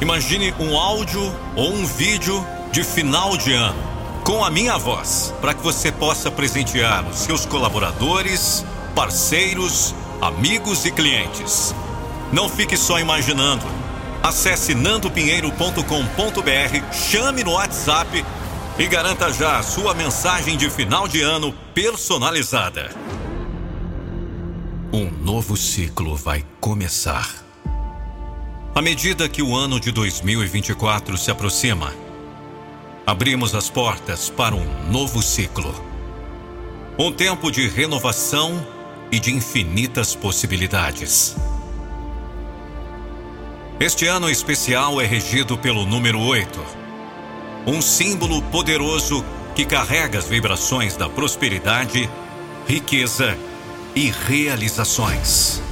Imagine um áudio ou um vídeo de final de ano com a minha voz, para que você possa presentear os seus colaboradores, parceiros, amigos e clientes. Não fique só imaginando. Acesse nandopinheiro.com.br, chame no WhatsApp e garanta já a sua mensagem de final de ano personalizada. Um novo ciclo vai começar. À medida que o ano de 2024 se aproxima, abrimos as portas para um novo ciclo. Um tempo de renovação e de infinitas possibilidades. Este ano especial é regido pelo número 8, um símbolo poderoso que carrega as vibrações da prosperidade, riqueza e realizações.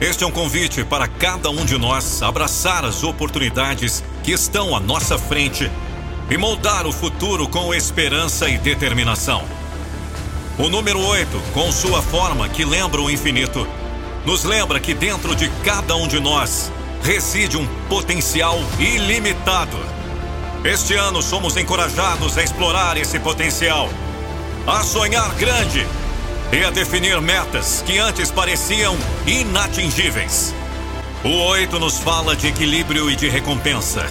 Este é um convite para cada um de nós abraçar as oportunidades que estão à nossa frente e moldar o futuro com esperança e determinação. O número 8, com sua forma que lembra o infinito, nos lembra que dentro de cada um de nós reside um potencial ilimitado. Este ano somos encorajados a explorar esse potencial, a sonhar grande e a definir metas que antes pareciam inatingíveis. O 8 nos fala de equilíbrio e de recompensa,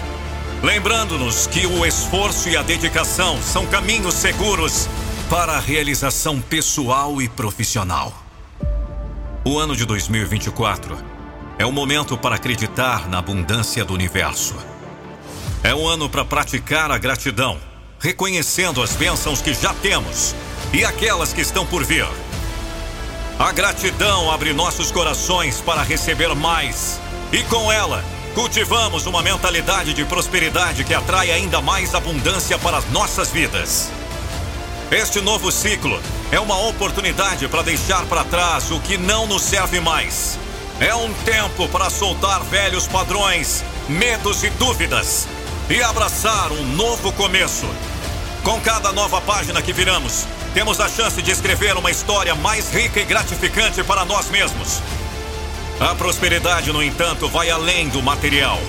lembrando-nos que o esforço e a dedicação são caminhos seguros para a realização pessoal e profissional. O ano de 2024 é o momento para acreditar na abundância do universo. É um ano para praticar a gratidão, reconhecendo as bênçãos que já temos e aquelas que estão por vir. A gratidão abre nossos corações para receber mais, e com ela, cultivamos uma mentalidade de prosperidade que atrai ainda mais abundância para as nossas vidas. Este novo ciclo é uma oportunidade para deixar para trás o que não nos serve mais. É um tempo para soltar velhos padrões, medos e dúvidas e abraçar um novo começo. Com cada nova página que viramos, temos a chance de escrever uma história mais rica e gratificante para nós mesmos. A prosperidade, no entanto, vai além do material.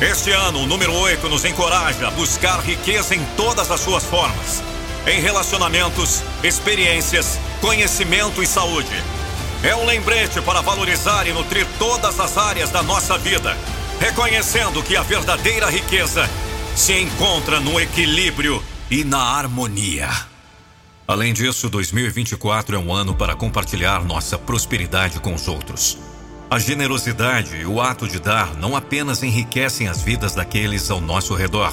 Este ano, o número 8 nos encoraja a buscar riqueza em todas as suas formas em relacionamentos, experiências, conhecimento e saúde. É um lembrete para valorizar e nutrir todas as áreas da nossa vida, reconhecendo que a verdadeira riqueza se encontra no equilíbrio e na harmonia. Além disso, 2024 é um ano para compartilhar nossa prosperidade com os outros. A generosidade e o ato de dar não apenas enriquecem as vidas daqueles ao nosso redor,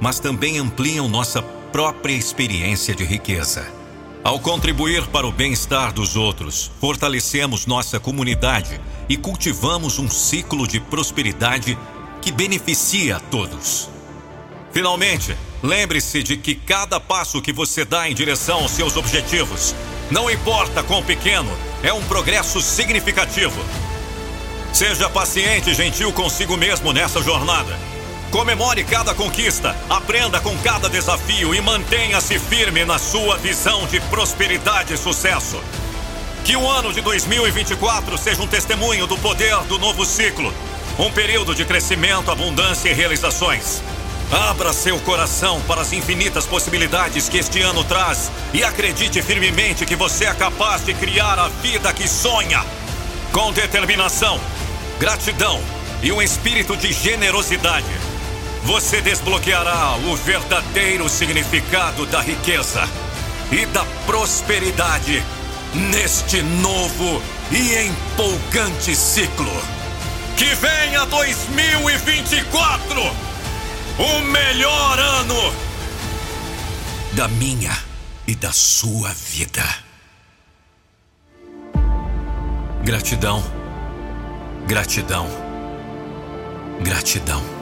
mas também ampliam nossa própria experiência de riqueza. Ao contribuir para o bem-estar dos outros, fortalecemos nossa comunidade e cultivamos um ciclo de prosperidade que beneficia a todos. Finalmente, lembre-se de que cada passo que você dá em direção aos seus objetivos, não importa quão pequeno, é um progresso significativo. Seja paciente e gentil consigo mesmo nessa jornada Comemore cada conquista, aprenda com cada desafio e mantenha-se firme na sua visão de prosperidade e sucesso. Que o ano de 2024 seja um testemunho do poder do novo ciclo, um período de crescimento, abundância e realizações. Abra seu coração para as infinitas possibilidades que este ano traz e acredite firmemente que você é capaz de criar a vida que sonha. Com determinação, gratidão e um espírito de generosidade você desbloqueará o verdadeiro significado da riqueza e da prosperidade neste novo e empolgante ciclo. Que venha 2024 o melhor ano da minha e da sua vida. Gratidão, gratidão, gratidão.